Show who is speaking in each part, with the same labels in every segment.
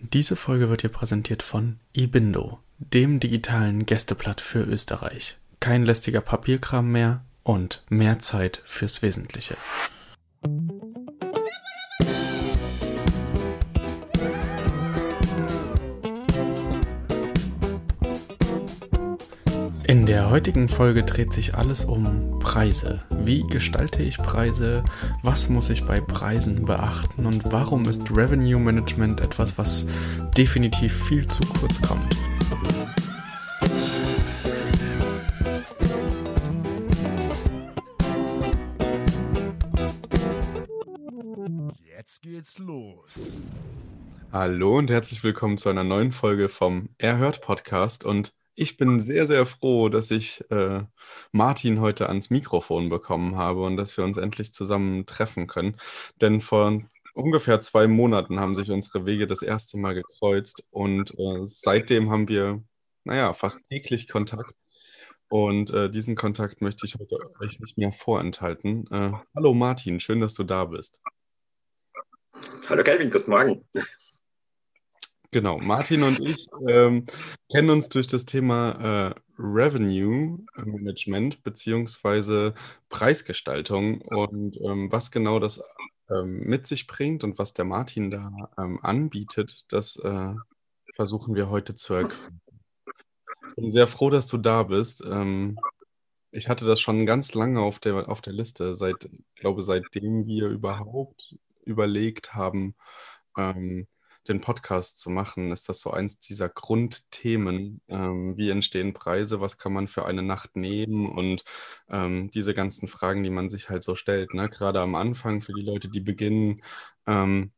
Speaker 1: Diese Folge wird dir präsentiert von Ibindo, dem digitalen Gästeblatt für Österreich. Kein lästiger Papierkram mehr und mehr Zeit fürs Wesentliche. In der heutigen Folge dreht sich alles um Preise. Wie gestalte ich Preise? Was muss ich bei Preisen beachten? Und warum ist Revenue Management etwas, was definitiv viel zu kurz kommt?
Speaker 2: Jetzt geht's los.
Speaker 1: Hallo und herzlich willkommen zu einer neuen Folge vom Erhört Podcast und ich bin sehr, sehr froh, dass ich äh, Martin heute ans Mikrofon bekommen habe und dass wir uns endlich zusammen treffen können. Denn vor ungefähr zwei Monaten haben sich unsere Wege das erste Mal gekreuzt und äh, seitdem haben wir, naja, fast täglich Kontakt. Und äh, diesen Kontakt möchte ich heute euch nicht mehr vorenthalten. Äh, hallo Martin, schön, dass du da bist.
Speaker 3: Hallo Kelvin, guten Morgen.
Speaker 1: Genau, Martin und ich ähm, kennen uns durch das Thema äh, Revenue Management beziehungsweise Preisgestaltung und ähm, was genau das ähm, mit sich bringt und was der Martin da ähm, anbietet, das äh, versuchen wir heute zu ergründen. Ich bin sehr froh, dass du da bist. Ähm, ich hatte das schon ganz lange auf der, auf der Liste, seit, ich glaube, seitdem wir überhaupt überlegt haben, ähm, den Podcast zu machen, ist das so eins dieser Grundthemen. Ähm, wie entstehen Preise? Was kann man für eine Nacht nehmen? Und ähm, diese ganzen Fragen, die man sich halt so stellt, ne? gerade am Anfang für die Leute, die beginnen. Ähm,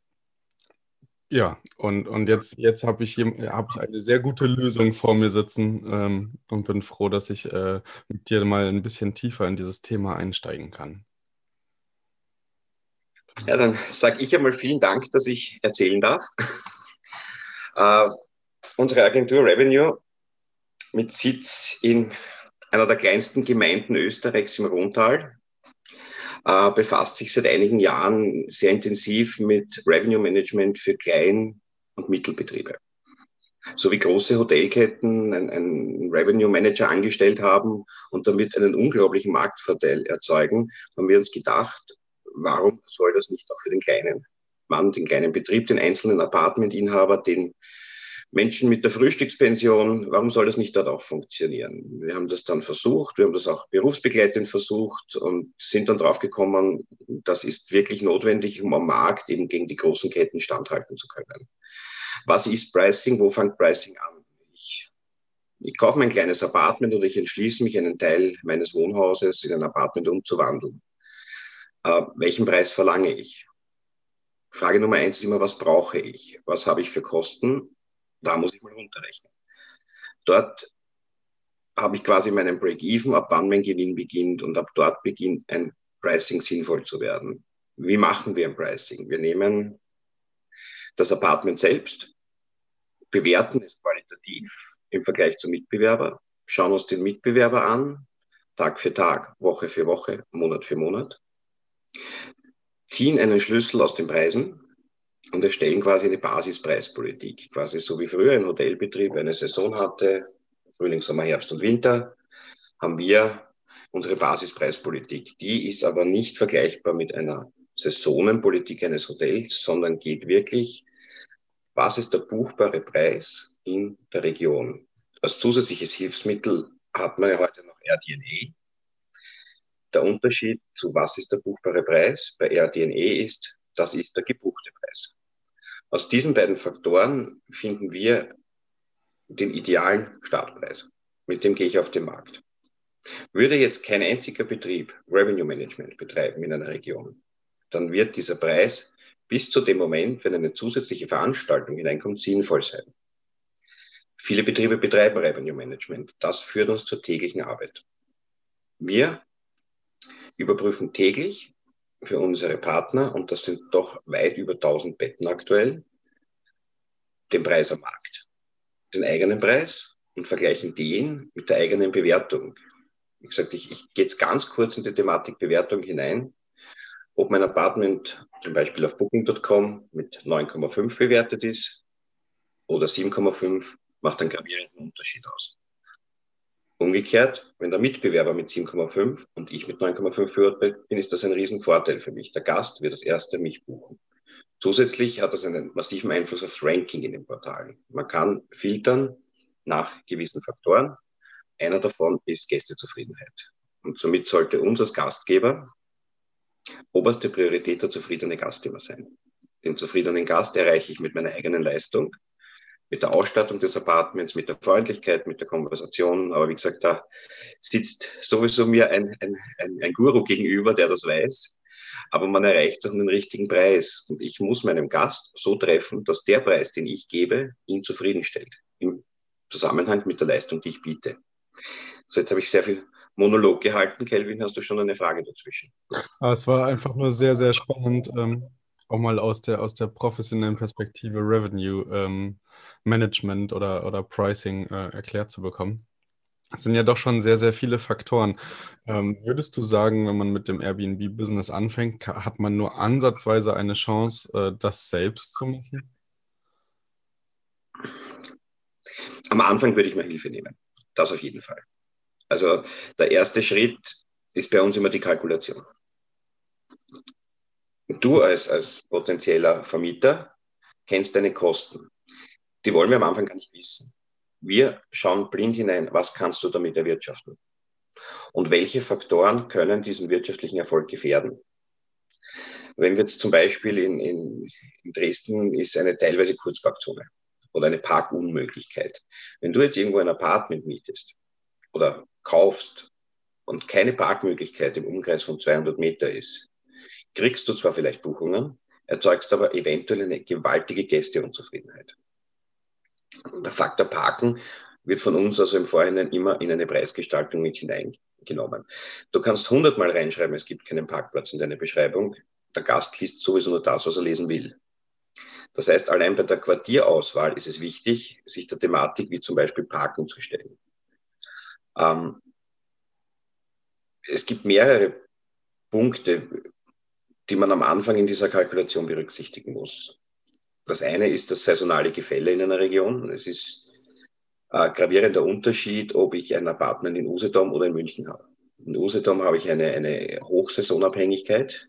Speaker 1: ja, und, und jetzt, jetzt habe ich, hab ich eine sehr gute Lösung vor mir sitzen ähm, und bin froh, dass ich äh, mit dir mal ein bisschen tiefer in dieses Thema einsteigen kann.
Speaker 3: Ja, dann sage ich einmal vielen Dank, dass ich erzählen darf. Äh, unsere Agentur Revenue mit Sitz in einer der kleinsten Gemeinden Österreichs im Rhontal äh, befasst sich seit einigen Jahren sehr intensiv mit Revenue Management für Klein- und Mittelbetriebe. So wie große Hotelketten einen Revenue Manager angestellt haben und damit einen unglaublichen Marktvorteil erzeugen, haben wir uns gedacht, warum soll das nicht auch für den kleinen Mann, den kleinen Betrieb, den einzelnen Apartmentinhaber, den Menschen mit der Frühstückspension, warum soll das nicht dort auch funktionieren? Wir haben das dann versucht, wir haben das auch berufsbegleitend versucht und sind dann draufgekommen, das ist wirklich notwendig, um am Markt eben gegen die großen Ketten standhalten zu können. Was ist Pricing? Wo fängt Pricing an? Ich, ich kaufe mein kleines Apartment oder ich entschließe mich, einen Teil meines Wohnhauses in ein Apartment umzuwandeln äh, welchen Preis verlange ich? Frage Nummer eins ist immer, was brauche ich? Was habe ich für Kosten? Da muss ich mal runterrechnen. Dort habe ich quasi meinen Break-Even, ab wann mein Gewinn beginnt und ab dort beginnt ein Pricing sinnvoll zu werden. Wie machen wir ein Pricing? Wir nehmen das Apartment selbst, bewerten es qualitativ im Vergleich zum Mitbewerber, schauen uns den Mitbewerber an, Tag für Tag, Woche für Woche, Monat für Monat ziehen einen Schlüssel aus den Preisen und erstellen quasi eine Basispreispolitik. Quasi so wie früher ein Hotelbetrieb eine Saison hatte, Frühling, Sommer, Herbst und Winter, haben wir unsere Basispreispolitik. Die ist aber nicht vergleichbar mit einer Saisonenpolitik eines Hotels, sondern geht wirklich, was ist der buchbare Preis in der Region. Als zusätzliches Hilfsmittel hat man ja heute noch RDNA, der Unterschied zu was ist der buchbare Preis bei RDNE ist, das ist der gebuchte Preis. Aus diesen beiden Faktoren finden wir den idealen Startpreis. Mit dem gehe ich auf den Markt. Würde jetzt kein einziger Betrieb Revenue Management betreiben in einer Region, dann wird dieser Preis bis zu dem Moment, wenn eine zusätzliche Veranstaltung hineinkommt, sinnvoll sein. Viele Betriebe betreiben Revenue Management. Das führt uns zur täglichen Arbeit. Wir überprüfen täglich für unsere Partner, und das sind doch weit über 1000 Betten aktuell, den Preis am Markt, den eigenen Preis und vergleichen den mit der eigenen Bewertung. Wie gesagt, ich, ich gehe jetzt ganz kurz in die Thematik Bewertung hinein. Ob mein Apartment zum Beispiel auf Booking.com mit 9,5 bewertet ist, oder 7,5 macht einen gravierenden Unterschied aus. Umgekehrt, wenn der Mitbewerber mit 7,5 und ich mit 9,5 beurteilt bin, ist das ein Riesenvorteil für mich. Der Gast wird das erste mich buchen. Zusätzlich hat das einen massiven Einfluss aufs Ranking in den Portalen. Man kann filtern nach gewissen Faktoren. Einer davon ist Gästezufriedenheit. Und somit sollte uns als Gastgeber oberste Priorität der zufriedene Gastgeber sein. Den zufriedenen Gast erreiche ich mit meiner eigenen Leistung mit der Ausstattung des Apartments, mit der Freundlichkeit, mit der Konversation. Aber wie gesagt, da sitzt sowieso mir ein, ein, ein, ein Guru gegenüber, der das weiß. Aber man erreicht auch einen richtigen Preis. Und ich muss meinem Gast so treffen, dass der Preis, den ich gebe, ihn zufriedenstellt. Im Zusammenhang mit der Leistung, die ich biete. So, jetzt habe ich sehr viel Monolog gehalten. Kelvin, hast du schon eine Frage dazwischen?
Speaker 1: Ah, es war einfach nur sehr, sehr spannend. Ähm auch mal aus der, aus der professionellen Perspektive Revenue ähm, Management oder, oder Pricing äh, erklärt zu bekommen. Es sind ja doch schon sehr, sehr viele Faktoren. Ähm, würdest du sagen, wenn man mit dem Airbnb-Business anfängt, hat man nur ansatzweise eine Chance, äh, das selbst zu machen?
Speaker 3: Am Anfang würde ich mal Hilfe nehmen. Das auf jeden Fall. Also der erste Schritt ist bei uns immer die Kalkulation. Du als, als potenzieller Vermieter kennst deine Kosten. Die wollen wir am Anfang gar nicht wissen. Wir schauen blind hinein, was kannst du damit erwirtschaften? Und welche Faktoren können diesen wirtschaftlichen Erfolg gefährden? Wenn wir jetzt zum Beispiel in, in, in Dresden ist eine teilweise Kurzparkzone oder eine Parkunmöglichkeit. Wenn du jetzt irgendwo ein Apartment mietest oder kaufst und keine Parkmöglichkeit im Umkreis von 200 Meter ist, kriegst du zwar vielleicht Buchungen, erzeugst aber eventuell eine gewaltige Gästeunzufriedenheit. Der Faktor Parken wird von uns also im Vorhinein immer in eine Preisgestaltung mit hineingenommen. Du kannst hundertmal reinschreiben, es gibt keinen Parkplatz in deiner Beschreibung. Der Gast liest sowieso nur das, was er lesen will. Das heißt, allein bei der Quartierauswahl ist es wichtig, sich der Thematik wie zum Beispiel Parken zu stellen. Ähm, es gibt mehrere Punkte, die man am Anfang in dieser Kalkulation berücksichtigen muss. Das eine ist das saisonale Gefälle in einer Region. Es ist ein gravierender Unterschied, ob ich ein Apartment in Usedom oder in München habe. In Usedom habe ich eine, eine Hochsaisonabhängigkeit,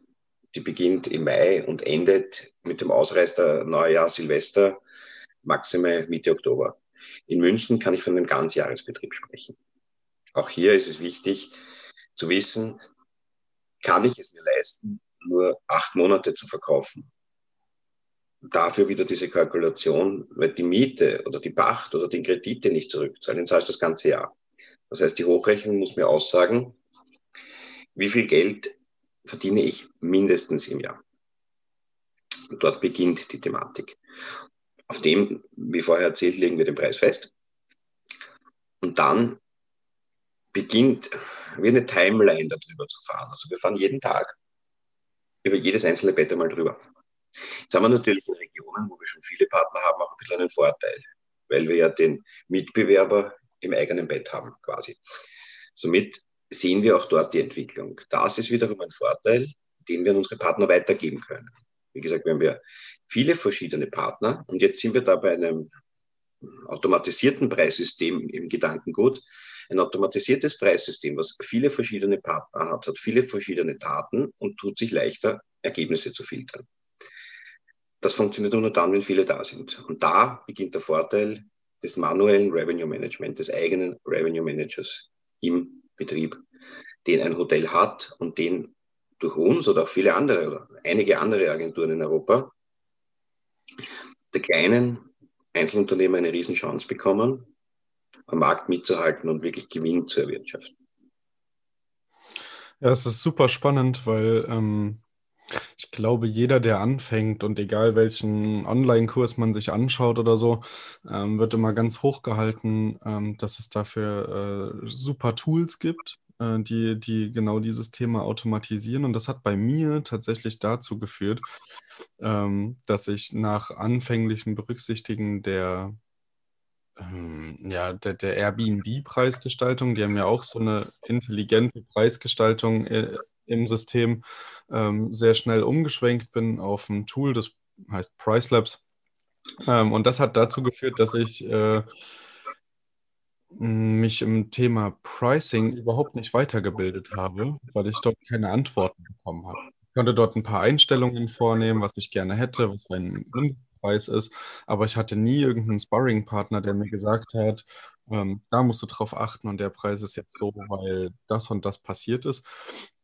Speaker 3: die beginnt im Mai und endet mit dem Ausreißer Neujahr, Silvester, maximal Mitte Oktober. In München kann ich von einem Ganzjahresbetrieb sprechen. Auch hier ist es wichtig zu wissen, kann ich es mir leisten, nur acht Monate zu verkaufen. Dafür wieder diese Kalkulation, weil die Miete oder die Pacht oder die Kredite nicht zurückzahlen, dann zahlst du das ganze Jahr. Das heißt, die Hochrechnung muss mir aussagen, wie viel Geld verdiene ich mindestens im Jahr. Und dort beginnt die Thematik. Auf dem, wie vorher erzählt, legen wir den Preis fest. Und dann beginnt wie eine Timeline darüber zu fahren. Also wir fahren jeden Tag über jedes einzelne Bett einmal drüber. Jetzt haben wir natürlich in Regionen, wo wir schon viele Partner haben, auch ein bisschen einen Vorteil, weil wir ja den Mitbewerber im eigenen Bett haben, quasi. Somit sehen wir auch dort die Entwicklung. Das ist wiederum ein Vorteil, den wir an unsere Partner weitergeben können. Wie gesagt, wir haben ja viele verschiedene Partner und jetzt sind wir da bei einem automatisierten Preissystem im Gedankengut, ein automatisiertes Preissystem, was viele verschiedene Partner hat, hat viele verschiedene Daten und tut sich leichter, Ergebnisse zu filtern. Das funktioniert nur dann, wenn viele da sind. Und da beginnt der Vorteil des manuellen Revenue Management, des eigenen Revenue Managers im Betrieb, den ein Hotel hat und den durch uns oder auch viele andere oder einige andere Agenturen in Europa der kleinen Einzelunternehmer eine Riesenchance bekommen, am Markt mitzuhalten und wirklich Gewinn zu erwirtschaften.
Speaker 1: Ja, es ist super spannend, weil ähm, ich glaube, jeder, der anfängt und egal welchen Online-Kurs man sich anschaut oder so, ähm, wird immer ganz hoch gehalten, ähm, dass es dafür äh, super Tools gibt, äh, die, die genau dieses Thema automatisieren. Und das hat bei mir tatsächlich dazu geführt, ähm, dass ich nach anfänglichem Berücksichtigen der ja, der, der Airbnb-Preisgestaltung, die haben ja auch so eine intelligente Preisgestaltung äh, im System, ähm, sehr schnell umgeschwenkt bin auf ein Tool, das heißt Pricelabs. Ähm, und das hat dazu geführt, dass ich äh, mich im Thema Pricing überhaupt nicht weitergebildet habe, weil ich dort keine Antworten bekommen habe. Ich konnte dort ein paar Einstellungen vornehmen, was ich gerne hätte, was mein Mindestpreis ist, aber ich hatte nie irgendeinen Sparring-Partner, der mir gesagt hat, ähm, da musst du drauf achten und der Preis ist jetzt so, weil das und das passiert ist.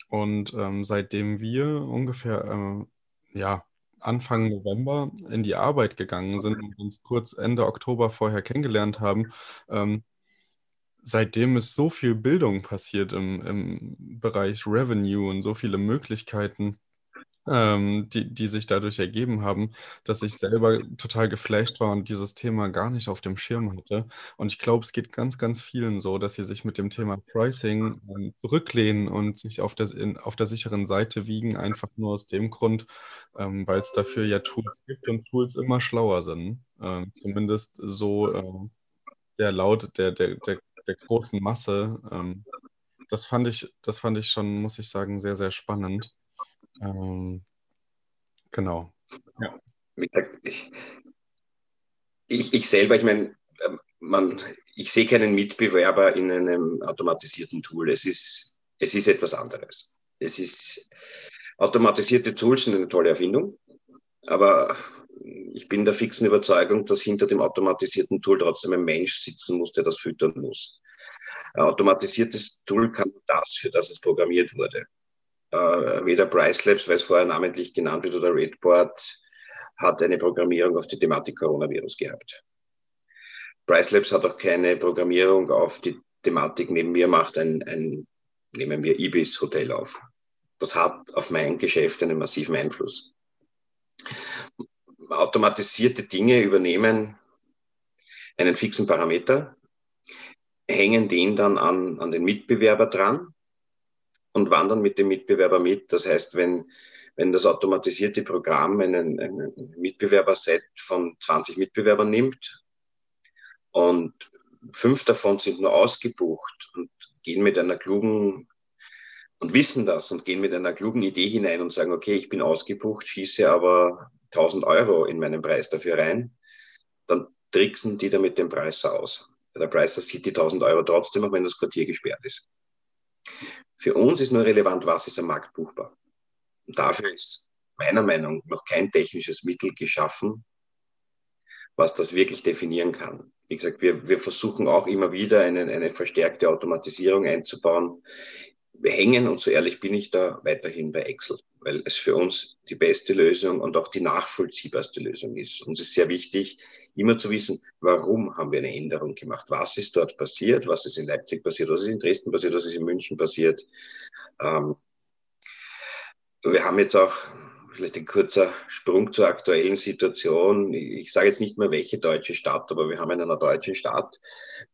Speaker 1: Und ähm, seitdem wir ungefähr äh, ja, Anfang November in die Arbeit gegangen sind und uns kurz Ende Oktober vorher kennengelernt haben, ähm, seitdem ist so viel Bildung passiert im, im Bereich Revenue und so viele Möglichkeiten, ähm, die, die sich dadurch ergeben haben, dass ich selber total geflasht war und dieses Thema gar nicht auf dem Schirm hatte. Und ich glaube, es geht ganz, ganz vielen so, dass sie sich mit dem Thema Pricing ähm, zurücklehnen und sich auf der, in, auf der sicheren Seite wiegen, einfach nur aus dem Grund, ähm, weil es dafür ja Tools gibt und Tools immer schlauer sind. Ähm, zumindest so äh, der Laut der, der, der der großen Masse. Ähm, das fand ich, das fand ich schon, muss ich sagen, sehr, sehr spannend. Ähm, genau. Ja.
Speaker 3: Ich, ich, ich selber, ich meine, ähm, man, ich sehe keinen Mitbewerber in einem automatisierten Tool. Es ist, es ist etwas anderes. Es ist, automatisierte Tools sind eine tolle Erfindung, aber ich bin der fixen Überzeugung, dass hinter dem automatisierten Tool trotzdem ein Mensch sitzen muss, der das füttern muss. Ein automatisiertes Tool kann das, für das es programmiert wurde. Äh, weder Pricelabs, weil es vorher namentlich genannt wird, oder Redboard hat eine Programmierung auf die Thematik Coronavirus gehabt. Pricelabs hat auch keine Programmierung auf die Thematik neben mir macht ein, ein nehmen wir Ibis Hotel auf. Das hat auf mein Geschäft einen massiven Einfluss automatisierte Dinge übernehmen einen fixen Parameter, hängen den dann an, an den Mitbewerber dran und wandern mit dem Mitbewerber mit. Das heißt, wenn, wenn das automatisierte Programm einen, einen Mitbewerberset von 20 Mitbewerbern nimmt und fünf davon sind nur ausgebucht und gehen mit einer klugen und wissen das und gehen mit einer klugen Idee hinein und sagen, okay, ich bin ausgebucht, schieße aber 1000 Euro in meinen Preis dafür rein, dann tricksen die damit den Preis aus. Der Preis sieht die 1000 Euro trotzdem, auch wenn das Quartier gesperrt ist. Für uns ist nur relevant, was ist am Markt buchbar. Und dafür ist meiner Meinung nach noch kein technisches Mittel geschaffen, was das wirklich definieren kann. Wie gesagt, wir, wir versuchen auch immer wieder eine, eine verstärkte Automatisierung einzubauen. Wir hängen, und so ehrlich bin ich da, weiterhin bei Excel weil es für uns die beste Lösung und auch die nachvollziehbarste Lösung ist. Uns ist sehr wichtig, immer zu wissen, warum haben wir eine Änderung gemacht? Was ist dort passiert? Was ist in Leipzig passiert? Was ist in Dresden passiert? Was ist in München passiert? Ähm, wir haben jetzt auch vielleicht ein kurzer Sprung zur aktuellen Situation. Ich sage jetzt nicht mehr, welche deutsche Stadt, aber wir haben in einer deutschen Stadt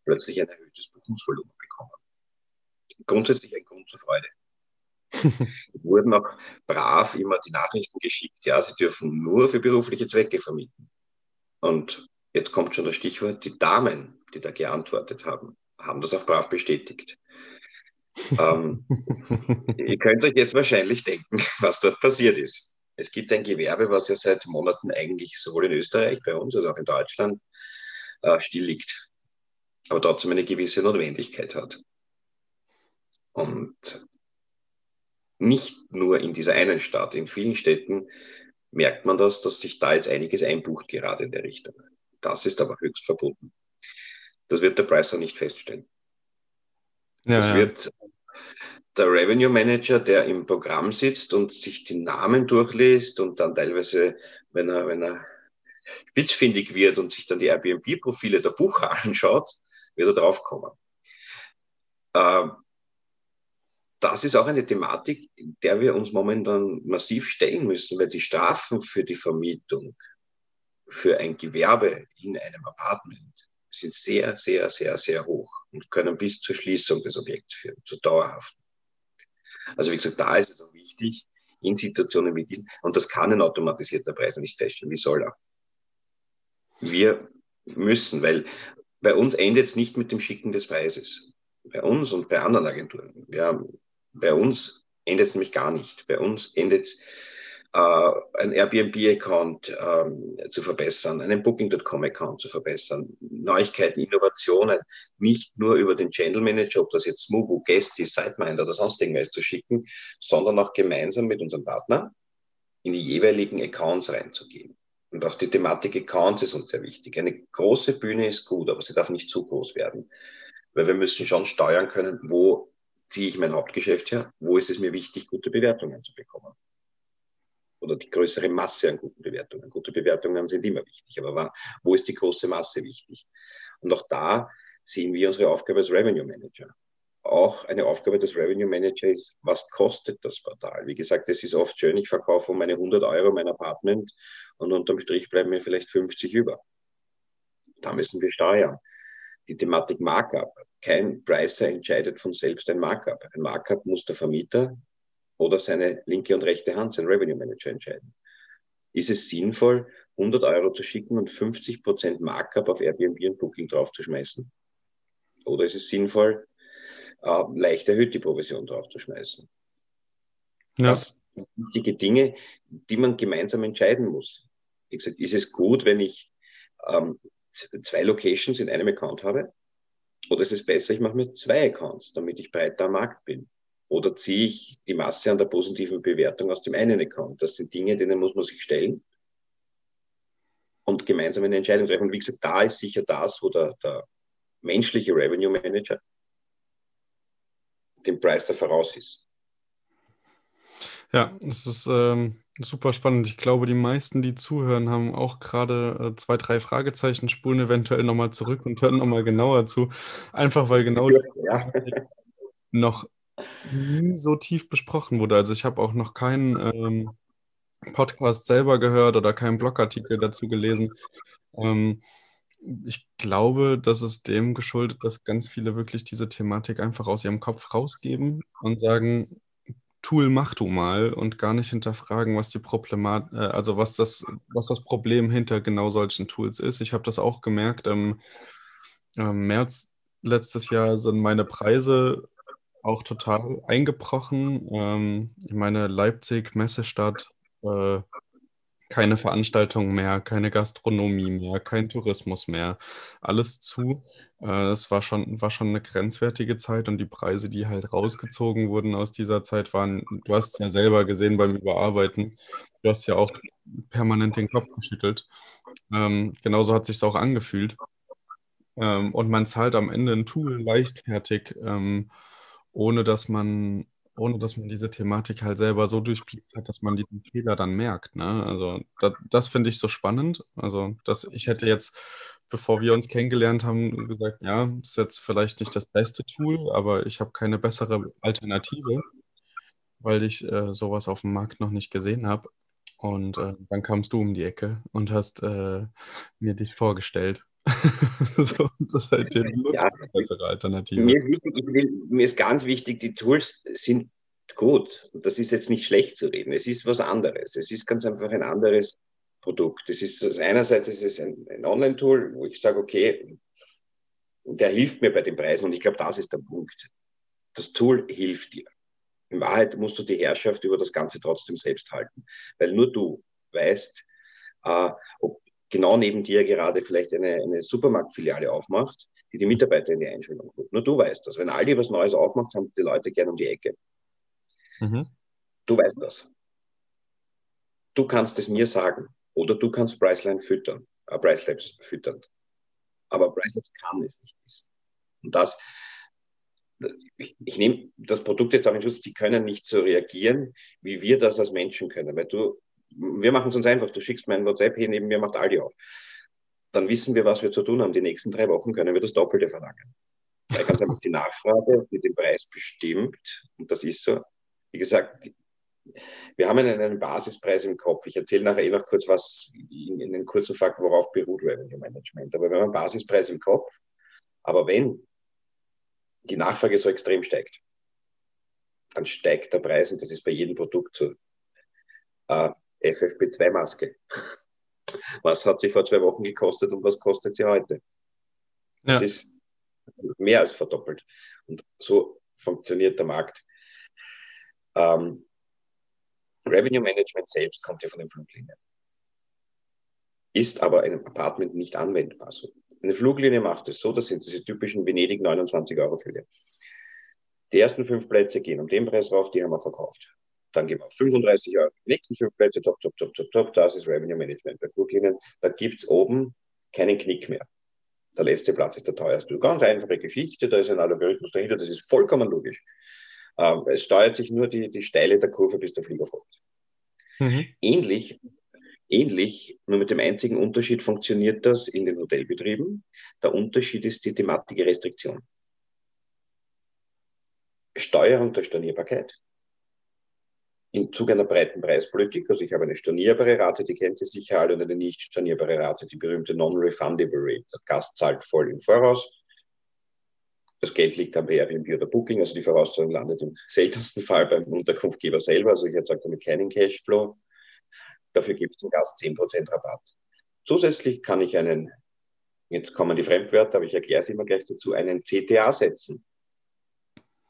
Speaker 3: plötzlich ein erhöhtes Buchungsvolumen bekommen. Grundsätzlich ein Grund zur Freude. wurden auch brav immer die Nachrichten geschickt, ja, sie dürfen nur für berufliche Zwecke vermieten. Und jetzt kommt schon das Stichwort, die Damen, die da geantwortet haben, haben das auch brav bestätigt. ähm, ihr könnt euch jetzt wahrscheinlich denken, was dort passiert ist. Es gibt ein Gewerbe, was ja seit Monaten eigentlich sowohl in Österreich, bei uns, als auch in Deutschland äh, still liegt, aber trotzdem eine gewisse Notwendigkeit hat. Und nicht nur in dieser einen Stadt, in vielen Städten merkt man das, dass sich da jetzt einiges einbucht, gerade in der Richtung. Das ist aber höchst verboten. Das wird der Pricer nicht feststellen. Ja, das ja. wird der Revenue Manager, der im Programm sitzt und sich die Namen durchliest und dann teilweise, wenn er, wenn er spitzfindig wird und sich dann die Airbnb-Profile der Bucher anschaut, wird er draufkommen. Äh, das ist auch eine Thematik, der wir uns momentan massiv stellen müssen, weil die Strafen für die Vermietung, für ein Gewerbe in einem Apartment sind sehr, sehr, sehr, sehr hoch und können bis zur Schließung des Objekts führen, zur dauerhaften. Also wie gesagt, da ist es auch wichtig, in Situationen wie diesen, und das kann ein automatisierter Preis nicht feststellen, wie soll er? Wir müssen, weil bei uns endet es nicht mit dem Schicken des Preises. Bei uns und bei anderen Agenturen. Haben bei uns endet es nämlich gar nicht. Bei uns endet es ein Airbnb-Account ähm, zu verbessern, einen Booking.com-Account zu verbessern, Neuigkeiten, Innovationen, nicht nur über den Channel Manager, ob das jetzt Smubu, Guesty, Siteminder oder sonst irgendwas zu schicken, sondern auch gemeinsam mit unserem Partner in die jeweiligen Accounts reinzugehen. Und auch die Thematik Accounts ist uns sehr wichtig. Eine große Bühne ist gut, aber sie darf nicht zu groß werden. Weil wir müssen schon steuern können, wo ziehe ich mein Hauptgeschäft her, wo ist es mir wichtig, gute Bewertungen zu bekommen oder die größere Masse an guten Bewertungen. Gute Bewertungen sind immer wichtig, aber wo ist die große Masse wichtig? Und auch da sehen wir unsere Aufgabe als Revenue Manager. Auch eine Aufgabe des Revenue Manager ist, was kostet das Portal? Wie gesagt, es ist oft schön, ich verkaufe um meine 100 Euro mein Apartment und unterm Strich bleiben mir vielleicht 50 über. Da müssen wir steuern. Die Thematik Markup. Kein Pricer entscheidet von selbst ein Markup. Ein Markup muss der Vermieter oder seine linke und rechte Hand, sein Revenue Manager entscheiden. Ist es sinnvoll, 100 Euro zu schicken und 50 Prozent Markup auf Airbnb und Booking draufzuschmeißen? Oder ist es sinnvoll, äh, leicht erhöht die Provision draufzuschmeißen? Ja. Das sind wichtige Dinge, die man gemeinsam entscheiden muss. Wie gesagt, ist es gut, wenn ich ähm, zwei Locations in einem Account habe? Oder ist es besser, ich mache mir zwei Accounts, damit ich breiter am Markt bin? Oder ziehe ich die Masse an der positiven Bewertung aus dem einen Account? Das sind Dinge, denen muss man sich stellen und gemeinsam eine Entscheidung treffen. Und wie gesagt, da ist sicher das, wo der, der menschliche Revenue Manager dem Preis da voraus ist.
Speaker 1: Ja, das ist ähm, super spannend. Ich glaube, die meisten, die zuhören, haben auch gerade äh, zwei, drei Fragezeichen, spulen eventuell nochmal zurück und hören nochmal genauer zu. Einfach weil genau ja. noch nie so tief besprochen wurde. Also ich habe auch noch keinen ähm, Podcast selber gehört oder keinen Blogartikel dazu gelesen. Ähm, ich glaube, dass es dem geschuldet, dass ganz viele wirklich diese Thematik einfach aus ihrem Kopf rausgeben und sagen, Tool mach du mal und gar nicht hinterfragen, was die Problemat äh, also was das, was das Problem hinter genau solchen Tools ist. Ich habe das auch gemerkt. Im, im März letztes Jahr sind meine Preise auch total eingebrochen. Ähm, ich meine, Leipzig, Messestadt, äh, keine Veranstaltungen mehr, keine Gastronomie mehr, kein Tourismus mehr, alles zu. Äh, das war schon, war schon eine grenzwertige Zeit und die Preise, die halt rausgezogen wurden aus dieser Zeit, waren, du hast es ja selber gesehen beim Überarbeiten, du hast ja auch permanent den Kopf geschüttelt. Ähm, genauso hat sich auch angefühlt. Ähm, und man zahlt am Ende ein Tool leichtfertig. Ähm, ohne dass man, ohne dass man diese Thematik halt selber so durchblickt hat, dass man diesen Fehler dann merkt. Ne? Also das, das finde ich so spannend. Also dass ich hätte jetzt, bevor wir uns kennengelernt haben, gesagt, ja, ist jetzt vielleicht nicht das beste Tool, aber ich habe keine bessere Alternative, weil ich äh, sowas auf dem Markt noch nicht gesehen habe. Und äh, dann kamst du um die Ecke und hast äh, mir dich vorgestellt. so, das ist halt die ja, bessere Alternative.
Speaker 3: Mir wichtig, will, mir ist ganz wichtig, die Tools sind gut. Und das ist jetzt nicht schlecht zu reden. Es ist was anderes. Es ist ganz einfach ein anderes Produkt. Es ist einerseits ist es ein, ein Online-Tool, wo ich sage, okay, der hilft mir bei den Preisen und ich glaube, das ist der Punkt. Das Tool hilft dir. In Wahrheit musst du die Herrschaft über das Ganze trotzdem selbst halten, weil nur du weißt, äh, ob genau neben dir gerade vielleicht eine, eine Supermarktfiliale aufmacht, die die Mitarbeiter in die Einstellung holt. Nur du weißt das. Wenn Aldi was Neues aufmacht, haben die Leute gerne um die Ecke. Mhm. Du weißt das. Du kannst es mir sagen. Oder du kannst Priceline füttern, äh, Pricelabs füttern. Aber Pricelabs kann es nicht wissen. Und das, ich, ich nehme das Produkt jetzt auch in Schutz, die können nicht so reagieren, wie wir das als Menschen können. Weil du wir machen es uns einfach. Du schickst mein WhatsApp hier neben mir, macht Aldi auf. Dann wissen wir, was wir zu tun haben. Die nächsten drei Wochen können wir das Doppelte verlangen. Weil ganz einfach die Nachfrage mit dem Preis bestimmt. Und das ist so. Wie gesagt, wir haben einen, einen Basispreis im Kopf. Ich erzähle nachher eh noch kurz was in, in den kurzen Fakt, worauf beruht Revenue Management. Aber wir haben einen Basispreis im Kopf. Aber wenn die Nachfrage so extrem steigt, dann steigt der Preis und das ist bei jedem Produkt so. Äh, FFP2-Maske. Was hat sie vor zwei Wochen gekostet und was kostet sie heute? Ja. Das ist mehr als verdoppelt. Und so funktioniert der Markt. Ähm, Revenue Management selbst kommt ja von den Fluglinien. Ist aber in einem Apartment nicht anwendbar. So. Eine Fluglinie macht es so, das sind diese typischen Venedig 29 Euro Flüge. Die ersten fünf Plätze gehen um den Preis rauf, die haben wir verkauft. Dann gehen wir auf 35 Euro. Die nächsten fünf Plätze, top, top, top, top, top. Das ist Revenue Management bei Fluglinien. Da gibt es oben keinen Knick mehr. Der letzte Platz ist der teuerste. Ganz einfache Geschichte, da ist ein Algorithmus dahinter, das ist vollkommen logisch. Ähm, es steuert sich nur die, die Steile der Kurve, bis der Flieger folgt. Mhm. Ähnlich, ähnlich, nur mit dem einzigen Unterschied funktioniert das in den Hotelbetrieben. Der Unterschied ist die Thematik Restriktion. Steuerung der Stornierbarkeit im Zuge einer breiten Preispolitik. Also ich habe eine stornierbare Rate, die kennt Sie sicher alle, und eine nicht stornierbare Rate, die berühmte Non-Refundable Rate. Der Gast zahlt voll im Voraus. Das Geld liegt am Airbnb oder Booking, also die Vorauszahlung landet im seltensten Fall beim Unterkunftgeber selber. Also ich erzeuge damit keinen Cashflow. Dafür gibt es dem Gast 10% Rabatt. Zusätzlich kann ich einen, jetzt kommen die Fremdwörter, aber ich erkläre es immer gleich dazu, einen CTA setzen.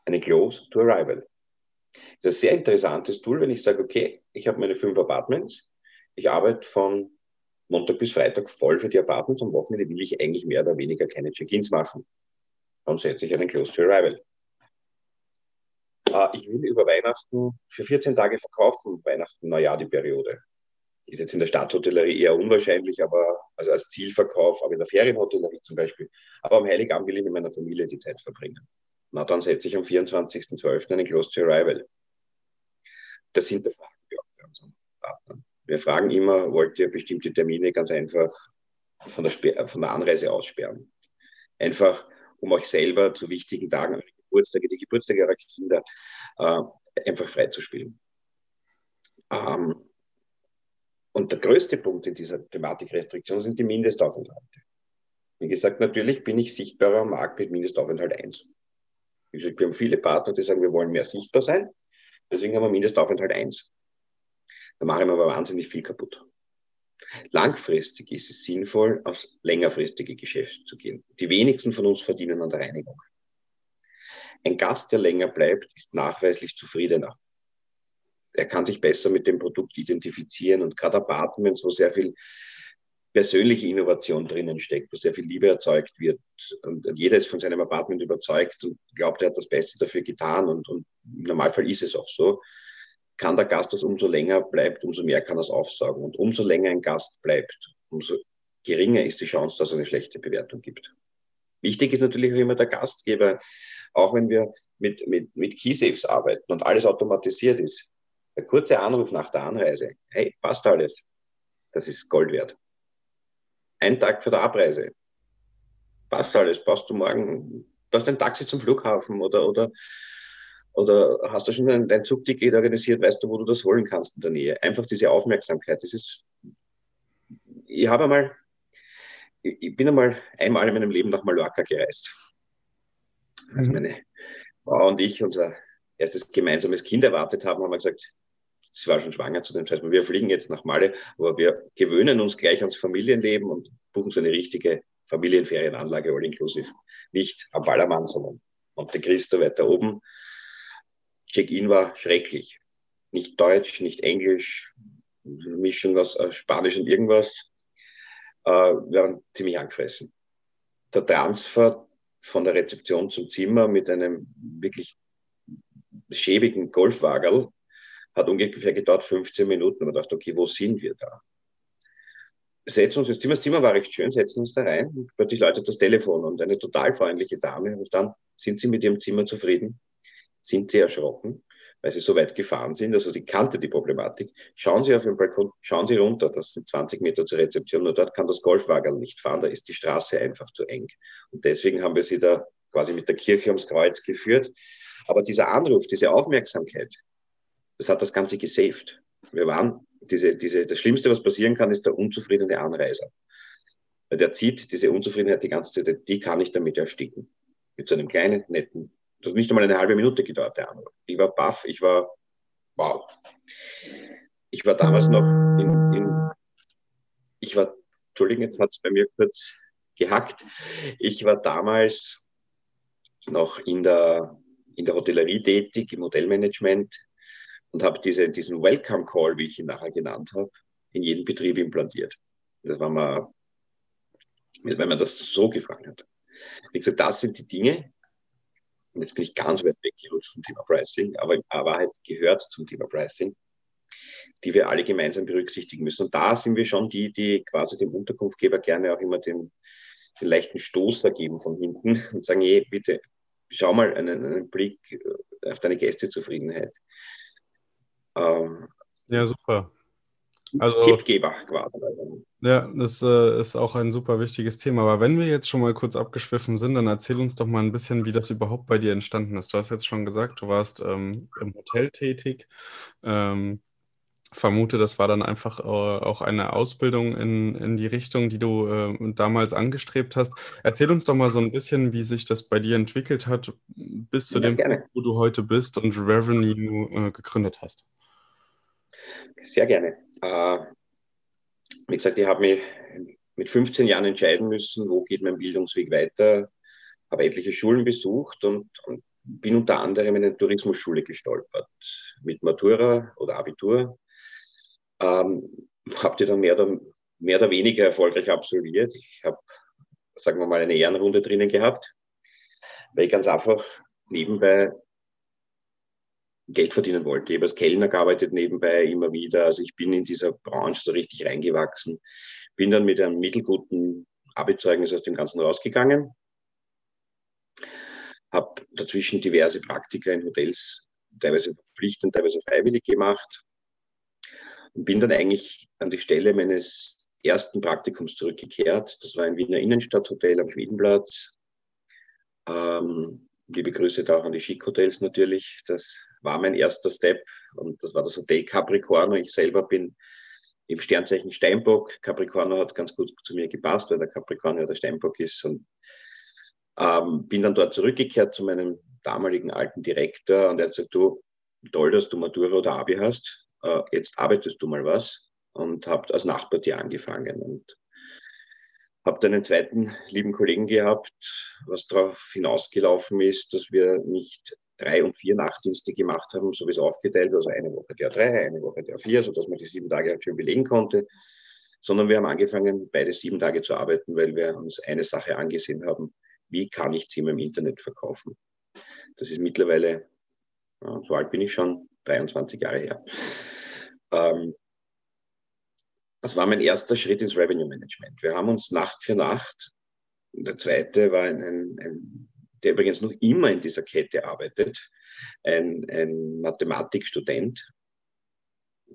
Speaker 3: Eine Close to Arrival. Das ist ein sehr interessantes Tool, wenn ich sage, okay, ich habe meine fünf Apartments, ich arbeite von Montag bis Freitag voll für die Apartments, am Wochenende will ich eigentlich mehr oder weniger keine Check-ins machen. Dann setze ich einen Close to Arrival. Äh, ich will über Weihnachten für 14 Tage verkaufen, Weihnachten, Neujahr die Periode. Ist jetzt in der Stadthotellerie eher unwahrscheinlich, aber also als Zielverkauf, aber in der Ferienhotellerie zum Beispiel. Aber am Heiligabend will ich mit meiner Familie die Zeit verbringen. Na, dann setze ich am 24.12. einen Close to Arrival. Das hinterfragen wir auch bei unseren Partnern. Wir fragen immer, wollt ihr bestimmte Termine ganz einfach von der, von der Anreise aussperren? Einfach, um euch selber zu wichtigen Tagen, eure Geburtstage, die Geburtstage eurer Kinder, äh, einfach freizuspielen. Ähm, und der größte Punkt in dieser Thematik Restriktion sind die Mindestaufenthalte. Wie gesagt, natürlich bin ich sichtbarer am Markt mit Mindestaufenthalt 1. Wie gesagt, wir haben viele Partner, die sagen, wir wollen mehr sichtbar sein. Deswegen haben wir Mindestaufenthalt 1. Da machen wir aber wahnsinnig viel kaputt. Langfristig ist es sinnvoll, aufs längerfristige Geschäft zu gehen. Die wenigsten von uns verdienen an der Reinigung. Ein Gast, der länger bleibt, ist nachweislich zufriedener. Er kann sich besser mit dem Produkt identifizieren und gerade Apartments, wo sehr viel persönliche Innovation drinnen steckt, wo sehr viel Liebe erzeugt wird. Und jeder ist von seinem Apartment überzeugt und glaubt, er hat das Beste dafür getan. Und, und im Normalfall ist es auch so. Kann der Gast das umso länger bleibt, umso mehr kann er es aufsaugen. Und umso länger ein Gast bleibt, umso geringer ist die Chance, dass er eine schlechte Bewertung gibt. Wichtig ist natürlich auch immer der Gastgeber, auch wenn wir mit, mit, mit Keysafes arbeiten und alles automatisiert ist. Der kurze Anruf nach der Anreise, hey, passt alles. Das ist Gold wert ein Tag vor der Abreise. Passt alles, passt du morgen, hast ein Taxi zum Flughafen oder, oder, oder hast du schon ein, ein Zugticket organisiert, weißt du, wo du das holen kannst in der Nähe. Einfach diese Aufmerksamkeit, das ist, ich habe einmal, ich bin einmal einmal in meinem Leben nach Mallorca gereist. Als mhm. meine Frau und ich unser erstes gemeinsames Kind erwartet haben, haben wir gesagt, sie war schon schwanger zu dem Zeitpunkt. Wir fliegen jetzt nach Malle, aber wir gewöhnen uns gleich ans Familienleben und buchen so eine richtige Familienferienanlage all inclusive. Nicht am Ballermann, sondern Monte Cristo weiter oben. Check-in war schrecklich. Nicht Deutsch, nicht Englisch, Mischung aus äh, Spanisch und irgendwas. Äh, wir waren ziemlich angefressen. Der Transfer von der Rezeption zum Zimmer mit einem wirklich schäbigen Golfwagen hat ungefähr gedauert 15 Minuten. Und man dachte, okay, wo sind wir da? Setzen uns, das Zimmer, das Zimmer war recht schön, setzen uns da rein und plötzlich läutet das Telefon und eine total freundliche Dame ruft dann, sind Sie mit Ihrem Zimmer zufrieden? Sind Sie erschrocken, weil Sie so weit gefahren sind? Also sie kannte die Problematik. Schauen Sie auf den Balkon, schauen Sie runter, das sind 20 Meter zur Rezeption, nur dort kann das Golfwagen nicht fahren, da ist die Straße einfach zu eng. Und deswegen haben wir sie da quasi mit der Kirche ums Kreuz geführt. Aber dieser Anruf, diese Aufmerksamkeit, das hat das Ganze gesaved. Wir waren, diese, diese, das Schlimmste, was passieren kann, ist der unzufriedene Anreiser. Der zieht diese Unzufriedenheit die ganze Zeit, die kann ich damit ersticken. Mit so einem kleinen, netten, das hat nicht einmal eine halbe Minute gedauert, der Anruf. Ich war baff, ich war, wow. Ich war damals noch in, in ich war, Entschuldigung, jetzt hat es bei mir kurz gehackt. Ich war damals noch in der, in der Hotellerie tätig, im Hotelmanagement und habe diese, diesen Welcome Call, wie ich ihn nachher genannt habe, in jeden Betrieb implantiert. Das war mal, wenn man das so gefragt hat. Wie gesagt, das sind die Dinge, und jetzt bin ich ganz weit weggerutscht vom Thema Pricing, aber in Wahrheit gehört zum Thema Pricing, die wir alle gemeinsam berücksichtigen müssen. Und da sind wir schon die, die quasi dem Unterkunftgeber gerne auch immer den, den leichten Stoßer geben von hinten und sagen, hey, bitte schau mal einen, einen Blick auf deine Gästezufriedenheit.
Speaker 1: Ähm, ja, super.
Speaker 3: Also, Tippgeber quasi.
Speaker 1: Ja, das äh, ist auch ein super wichtiges Thema. Aber wenn wir jetzt schon mal kurz abgeschwiffen sind, dann erzähl uns doch mal ein bisschen, wie das überhaupt bei dir entstanden ist. Du hast jetzt schon gesagt, du warst ähm, im Hotel tätig. Ähm, vermute, das war dann einfach äh, auch eine Ausbildung in, in die Richtung, die du äh, damals angestrebt hast. Erzähl uns doch mal so ein bisschen, wie sich das bei dir entwickelt hat, bis zu ja, dem Punkt, wo du heute bist und Revenue äh, gegründet hast.
Speaker 3: Sehr gerne. Wie gesagt, ich habe mich mit 15 Jahren entscheiden müssen, wo geht mein Bildungsweg weiter. Habe etliche Schulen besucht und, und bin unter anderem in eine Tourismusschule gestolpert. Mit Matura oder Abitur ähm, habe die dann mehr oder, mehr oder weniger erfolgreich absolviert. Ich habe, sagen wir mal, eine Ehrenrunde drinnen gehabt, weil ich ganz einfach nebenbei Geld verdienen wollte. Ich habe als Kellner gearbeitet nebenbei immer wieder. Also ich bin in dieser Branche so richtig reingewachsen. Bin dann mit einem mittelguten Abizeugnis aus dem Ganzen rausgegangen. Habe dazwischen diverse Praktika in Hotels, teilweise verpflichtend, teilweise freiwillig gemacht und bin dann eigentlich an die Stelle meines ersten Praktikums zurückgekehrt. Das war ein Wiener Innenstadthotel am Schwedenplatz. Ähm, liebe Grüße da auch an die Schick-Hotels natürlich. Das war mein erster Step und das war das Hotel Capricorno. Ich selber bin im Sternzeichen Steinbock. Capricorno hat ganz gut zu mir gepasst, weil der Capricorno ja der Steinbock ist. Und ähm, bin dann dort zurückgekehrt zu meinem damaligen alten Direktor und er hat gesagt, du, toll, dass du Matura oder Abi hast äh, jetzt arbeitest du mal was und habe als Nachbartier angefangen und habe einen zweiten lieben Kollegen gehabt, was darauf hinausgelaufen ist, dass wir nicht drei und vier Nachtdienste gemacht haben, so wie es aufgeteilt, also eine Woche der drei, eine Woche der vier, sodass man die sieben Tage halt schön belegen konnte, sondern wir haben angefangen, beide sieben Tage zu arbeiten, weil wir uns eine Sache angesehen haben, wie kann ich Zimmer im Internet verkaufen. Das ist mittlerweile, so alt bin ich schon, 23 Jahre her. Ähm, das war mein erster Schritt ins Revenue Management. Wir haben uns Nacht für Nacht, der zweite war ein, ein, ein der übrigens noch immer in dieser Kette arbeitet, ein, ein Mathematikstudent,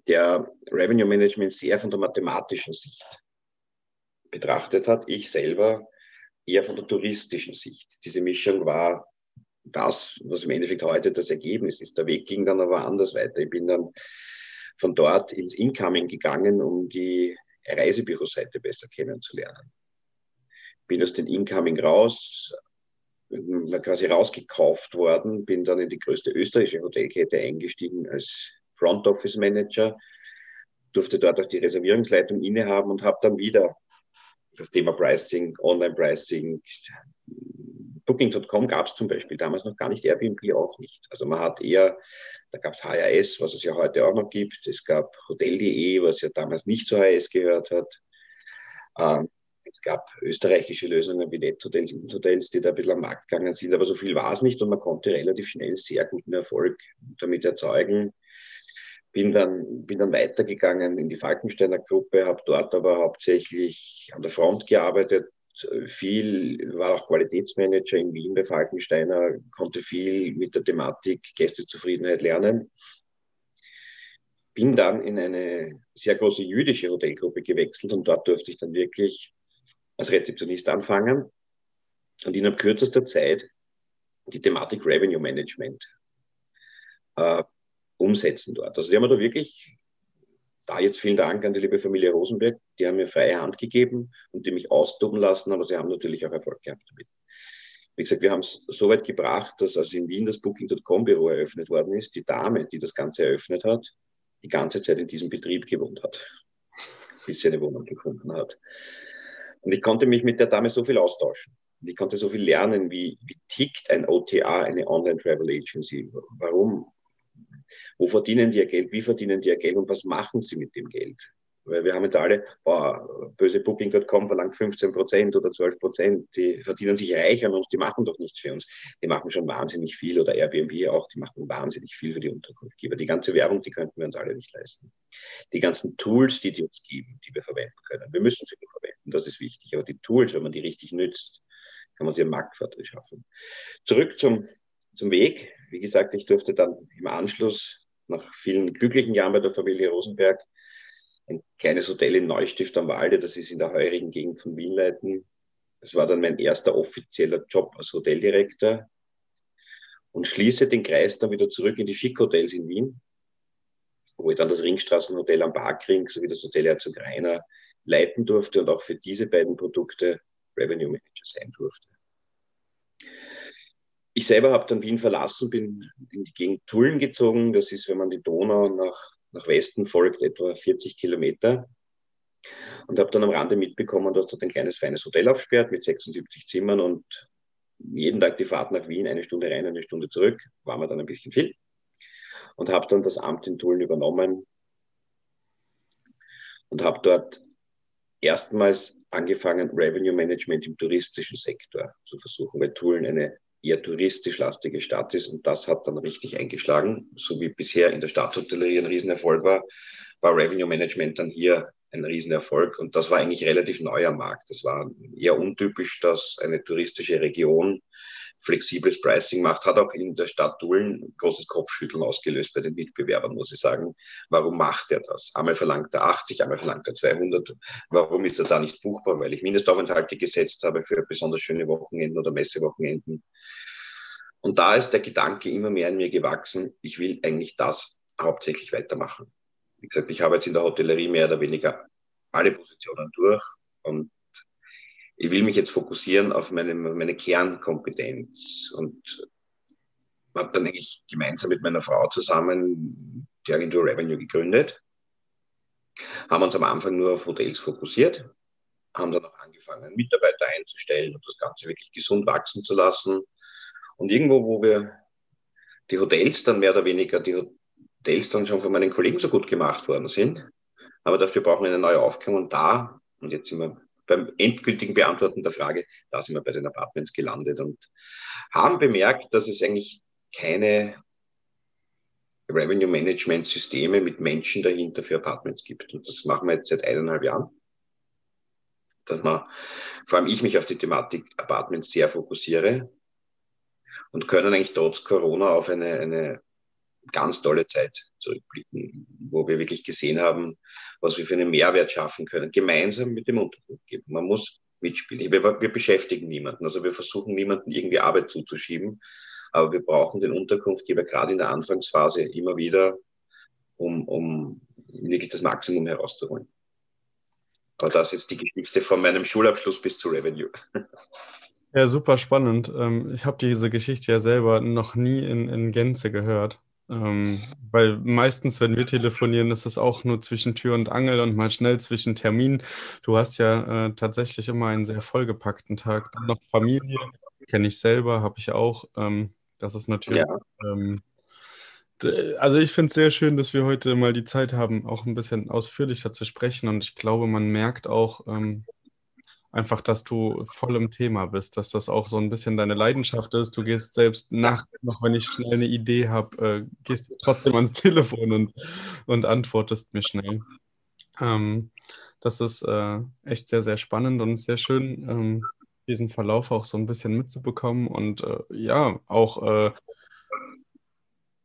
Speaker 3: der Revenue Management sehr von der mathematischen Sicht betrachtet hat. Ich selber eher von der touristischen Sicht. Diese Mischung war das, was im Endeffekt heute das Ergebnis ist. Der Weg ging dann aber anders weiter. Ich bin dann von dort ins Incoming gegangen, um die Reisebüroseite besser kennenzulernen. Bin aus dem Incoming raus, quasi rausgekauft worden, bin dann in die größte österreichische Hotelkette eingestiegen als Front Office Manager, durfte dort auch die Reservierungsleitung innehaben und habe dann wieder das Thema Pricing, Online-Pricing, Booking.com gab es zum Beispiel damals noch gar nicht, Airbnb auch nicht. Also man hat eher, da gab es HRS, was es ja heute auch noch gibt. Es gab Hotel.de, was ja damals nicht zu HRS gehört hat. Ähm, es gab österreichische Lösungen wie Nethotels, Hotels, die da ein bisschen am Markt gegangen sind, aber so viel war es nicht und man konnte relativ schnell sehr guten Erfolg damit erzeugen. Bin dann, bin dann weitergegangen in die Falkensteiner Gruppe, habe dort aber hauptsächlich an der Front gearbeitet, viel, war auch Qualitätsmanager in Wien bei Falkensteiner, konnte viel mit der Thematik Gästezufriedenheit lernen. Bin dann in eine sehr große jüdische Hotelgruppe gewechselt und dort durfte ich dann wirklich als Rezeptionist anfangen und innerhalb kürzester Zeit die Thematik Revenue Management äh, umsetzen dort. Also die haben da wirklich da jetzt vielen Dank an die liebe Familie Rosenberg. Die haben mir freie Hand gegeben und die mich austoben lassen, aber sie haben natürlich auch Erfolg gehabt damit. Wie gesagt, wir haben es so weit gebracht, dass als in Wien das Booking.com-Büro eröffnet worden ist, die Dame, die das Ganze eröffnet hat, die ganze Zeit in diesem Betrieb gewohnt hat, bis sie eine Wohnung gefunden hat. Und ich konnte mich mit der Dame so viel austauschen. Ich konnte so viel lernen, wie, wie tickt ein OTA, eine Online Travel Agency. Warum Wo verdienen die ihr Geld? Wie verdienen die ihr Geld? Und was machen sie mit dem Geld? Weil wir haben jetzt alle, boah, böse Booking.com verlangt 15 Prozent oder 12 Prozent. Die verdienen sich reich an uns, die machen doch nichts für uns. Die machen schon wahnsinnig viel oder Airbnb auch, die machen wahnsinnig viel für die Unterkunftgeber. Die ganze Werbung, die könnten wir uns alle nicht leisten. Die ganzen Tools, die die uns geben, die wir verwenden können. Wir müssen sie nur verwenden, das ist wichtig. Aber die Tools, wenn man die richtig nützt, kann man sie im Marktvorteil schaffen. Zurück zum, zum Weg. Wie gesagt, ich durfte dann im Anschluss nach vielen glücklichen Jahren bei der Familie Rosenberg ein kleines Hotel in Neustift am Walde, das ist in der heurigen Gegend von Wien leiten. Das war dann mein erster offizieller Job als Hoteldirektor und schließe den Kreis dann wieder zurück in die Schick-Hotels in Wien, wo ich dann das Ringstraßenhotel am Parkring sowie das Hotel Herzog Rainer leiten durfte und auch für diese beiden Produkte Revenue Manager sein durfte. Ich selber habe dann Wien verlassen, bin in die Gegend Tulln gezogen. Das ist, wenn man die Donau nach nach Westen folgt, etwa 40 Kilometer. Und habe dann am Rande mitbekommen, dass dort ein kleines, feines Hotel aufsperrt mit 76 Zimmern und jeden Tag die Fahrt nach Wien, eine Stunde rein, eine Stunde zurück, war mir dann ein bisschen viel. Und habe dann das Amt in Tulln übernommen und habe dort erstmals angefangen, Revenue Management im touristischen Sektor zu versuchen, weil Tulln eine eher touristisch lastige Stadt ist. Und das hat dann richtig eingeschlagen. So wie bisher in der Stadthotellerie ein Riesenerfolg war, war Revenue Management dann hier ein Riesenerfolg. Und das war eigentlich relativ neu am Markt. Das war eher untypisch, dass eine touristische Region flexibles Pricing macht, hat auch in der Stadt Dullen großes Kopfschütteln ausgelöst bei den Mitbewerbern, muss ich sagen. Warum macht er das? Einmal verlangt er 80, einmal verlangt er 200. Warum ist er da nicht buchbar? Weil ich Mindestaufenthalte gesetzt habe für besonders schöne Wochenenden oder Messewochenenden. Und da ist der Gedanke immer mehr in mir gewachsen, ich will eigentlich das hauptsächlich weitermachen. Wie gesagt, ich habe jetzt in der Hotellerie mehr oder weniger alle Positionen durch und ich will mich jetzt fokussieren auf meine, meine Kernkompetenz. Und habe dann eigentlich gemeinsam mit meiner Frau zusammen die Agentur Revenue gegründet, haben uns am Anfang nur auf Hotels fokussiert, haben dann auch angefangen, Mitarbeiter einzustellen und das Ganze wirklich gesund wachsen zu lassen. Und irgendwo, wo wir die Hotels dann mehr oder weniger, die Hotels dann schon von meinen Kollegen so gut gemacht worden sind, aber dafür brauchen wir eine neue Aufgabe und da, und jetzt sind wir beim endgültigen Beantworten der Frage, da sind wir bei den Apartments gelandet und haben bemerkt, dass es eigentlich keine Revenue Management Systeme mit Menschen dahinter für Apartments gibt. Und das machen wir jetzt seit eineinhalb Jahren. Dass man, vor allem ich mich auf die Thematik Apartments sehr fokussiere und können eigentlich trotz Corona auf eine, eine ganz tolle Zeit zurückblicken, wo wir wirklich gesehen haben, was wir für einen Mehrwert schaffen können, gemeinsam mit dem Unterkunftgeber. Man muss mitspielen. Wir, wir beschäftigen niemanden, also wir versuchen niemanden irgendwie Arbeit zuzuschieben, aber wir brauchen den Unterkunftgeber gerade in der Anfangsphase immer wieder, um, um wirklich das Maximum herauszuholen. Aber das ist die Geschichte von meinem Schulabschluss bis zu Revenue.
Speaker 1: Ja, super spannend. Ähm, ich habe diese Geschichte ja selber noch nie in, in Gänze gehört. Ähm, weil meistens, wenn wir telefonieren, ist es auch nur zwischen Tür und Angel und mal schnell zwischen Terminen. Du hast ja äh, tatsächlich immer einen sehr vollgepackten Tag. Dann noch Familie, kenne ich selber, habe ich auch. Ähm, das ist natürlich. Ja. Ähm, also ich finde es sehr schön, dass wir heute mal die Zeit haben, auch ein bisschen ausführlicher zu sprechen. Und ich glaube, man merkt auch, ähm, einfach, dass du voll im Thema bist, dass das auch so ein bisschen deine Leidenschaft ist. Du gehst selbst nach, noch wenn ich schnell eine Idee habe, äh, gehst du trotzdem ans Telefon und, und antwortest mir schnell. Ähm, das ist äh, echt sehr, sehr spannend und sehr schön, ähm, diesen Verlauf auch so ein bisschen mitzubekommen und äh, ja, auch äh,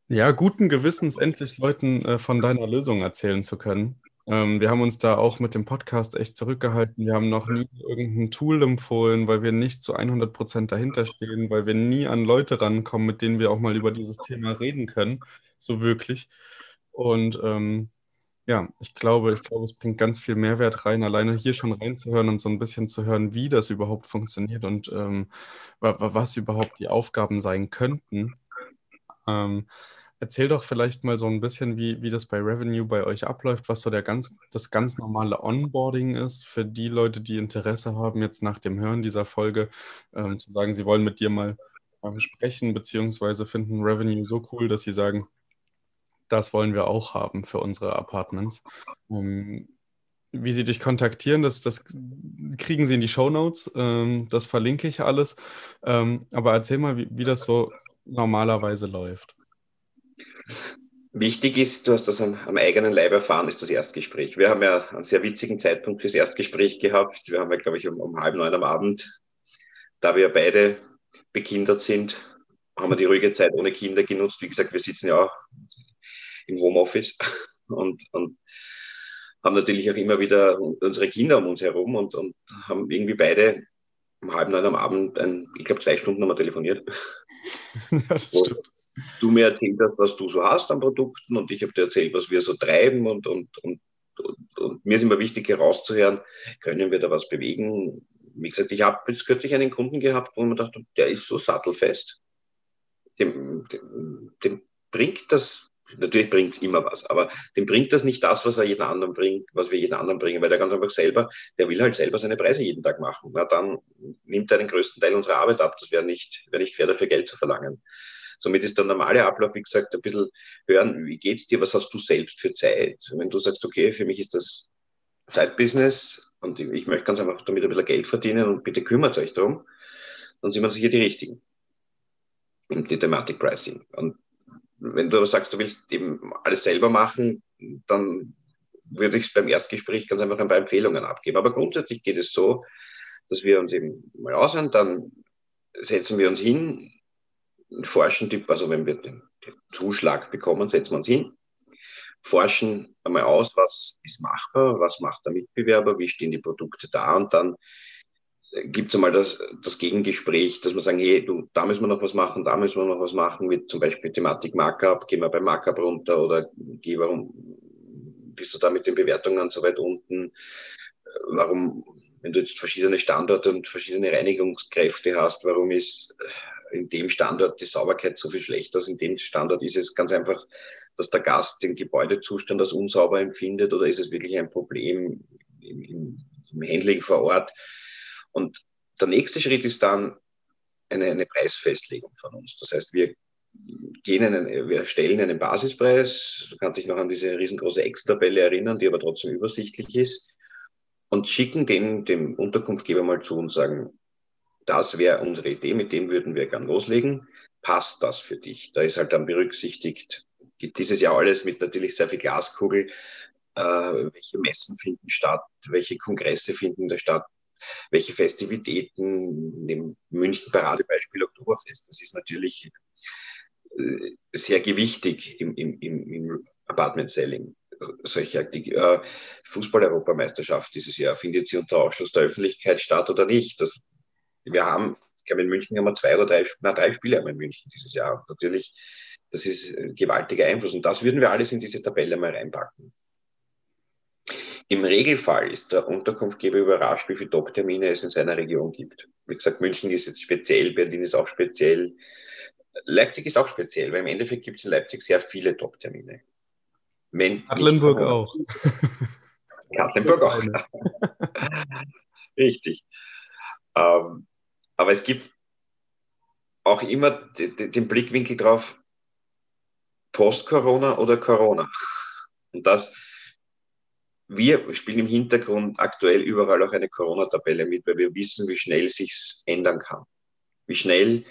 Speaker 1: ja, guten Gewissens endlich Leuten äh, von deiner Lösung erzählen zu können. Ähm, wir haben uns da auch mit dem Podcast echt zurückgehalten. Wir haben noch nie irgendein Tool empfohlen, weil wir nicht zu 100 Prozent dahinter stehen, weil wir nie an Leute rankommen, mit denen wir auch mal über dieses Thema reden können, so wirklich. Und ähm, ja, ich glaube, ich glaube, es bringt ganz viel Mehrwert rein, alleine hier schon reinzuhören und so ein bisschen zu hören, wie das überhaupt funktioniert und ähm, was überhaupt die Aufgaben sein könnten. Ähm, Erzähl doch vielleicht mal so ein bisschen, wie, wie das bei Revenue bei euch abläuft, was so der ganz, das ganz normale Onboarding ist für die Leute, die Interesse haben, jetzt nach dem Hören dieser Folge ähm, zu sagen, sie wollen mit dir mal ähm, sprechen, beziehungsweise finden Revenue so cool, dass sie sagen, das wollen wir auch haben für unsere Apartments. Um, wie sie dich kontaktieren, das, das kriegen sie in die Show Notes. Ähm, das verlinke ich alles. Ähm, aber erzähl mal, wie, wie das so normalerweise läuft.
Speaker 3: Wichtig ist, du hast das am, am, eigenen Leib erfahren, ist das Erstgespräch. Wir haben ja einen sehr witzigen Zeitpunkt fürs Erstgespräch gehabt. Wir haben ja, glaube ich, um, um halb neun am Abend, da wir beide bekindert sind, haben wir die ruhige Zeit ohne Kinder genutzt. Wie gesagt, wir sitzen ja auch im Homeoffice und, und haben natürlich auch immer wieder unsere Kinder um uns herum und, und haben irgendwie beide um halb neun am Abend, ein, ich glaube, zwei Stunden haben wir telefoniert. Ja, das stimmt. Du mir erzählt hast, was du so hast an Produkten und ich habe dir erzählt, was wir so treiben und, und, und, und, und mir ist immer wichtig herauszuhören, können wir da was bewegen? Wie gesagt, ich habe jetzt kürzlich einen Kunden gehabt, wo man dachte, der ist so sattelfest. Dem, dem, dem bringt das Natürlich bringt es immer was, aber dem bringt das nicht das, was er jeden anderen bringt, was wir jeden anderen bringen, weil der ganz einfach selber, der will halt selber seine Preise jeden Tag machen. Na, dann nimmt er den größten Teil unserer Arbeit ab. Das wäre nicht, wäre nicht fair, dafür Geld zu verlangen. Somit ist der normale Ablauf, wie gesagt, ein bisschen hören, wie geht's dir, was hast du selbst für Zeit? wenn du sagst, okay, für mich ist das Zeitbusiness und ich möchte ganz einfach damit ein bisschen Geld verdienen und bitte kümmert euch darum, dann sind wir sicher die Richtigen. Und die Thematik Pricing. Und wenn du aber sagst, du willst eben alles selber machen, dann würde ich es beim Erstgespräch ganz einfach ein paar Empfehlungen abgeben. Aber grundsätzlich geht es so, dass wir uns eben mal aushören, dann setzen wir uns hin, forschen, also wenn wir den, den Zuschlag bekommen, setzen wir uns hin, forschen einmal aus, was ist machbar, was macht der Mitbewerber, wie stehen die Produkte da und dann gibt es einmal das, das Gegengespräch, dass wir sagen, hey, du, da müssen wir noch was machen, da müssen wir noch was machen, wie zum Beispiel Thematik Markup, gehen wir beim Markup runter oder geh, warum bist du da mit den Bewertungen so weit unten? Warum, wenn du jetzt verschiedene Standorte und verschiedene Reinigungskräfte hast, warum ist in dem Standort die Sauberkeit so viel schlechter als in dem Standort? Ist es ganz einfach, dass der Gast den Gebäudezustand als unsauber empfindet oder ist es wirklich ein Problem im, im, im Handling vor Ort? Und der nächste Schritt ist dann eine, eine Preisfestlegung von uns. Das heißt, wir gehen einen, wir stellen einen Basispreis. Du kannst dich noch an diese riesengroße Excel-Tabelle erinnern, die aber trotzdem übersichtlich ist. Und schicken den dem Unterkunftgeber mal zu und sagen, das wäre unsere Idee, mit dem würden wir gern loslegen. Passt das für dich? Da ist halt dann berücksichtigt, dieses Jahr alles mit natürlich sehr viel Glaskugel, äh, welche Messen finden statt, welche Kongresse finden da statt, welche Festivitäten, dem München Paradebeispiel Oktoberfest, das ist natürlich äh, sehr gewichtig im, im, im Apartment Selling. Solche äh, Fußball-Europameisterschaft dieses Jahr, findet sie unter Ausschluss der Öffentlichkeit statt oder nicht? Das, wir haben, ich glaube, in München haben wir zwei oder drei, na, drei Spiele haben wir in München dieses Jahr. Und natürlich, das ist ein gewaltiger Einfluss. Und das würden wir alles in diese Tabelle mal reinpacken. Im Regelfall ist der Unterkunftgeber überrascht, wie viele Top-Termine es in seiner Region gibt. Wie gesagt, München ist jetzt speziell, Berlin ist auch speziell. Leipzig ist auch speziell, weil im Endeffekt gibt es in Leipzig sehr viele Top-Termine.
Speaker 1: Katlenburg auch.
Speaker 3: Katlenburg auch. Richtig. Ähm, aber es gibt auch immer den Blickwinkel drauf, Post-Corona oder Corona. Und das wir spielen im Hintergrund aktuell überall auch eine Corona-Tabelle mit, weil wir wissen, wie schnell sich's ändern kann. Wie schnell